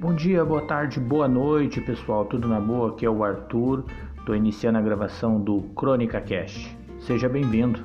Bom dia, boa tarde, boa noite, pessoal. Tudo na boa? Aqui é o Arthur. Estou iniciando a gravação do Crônica Cast. Seja bem-vindo.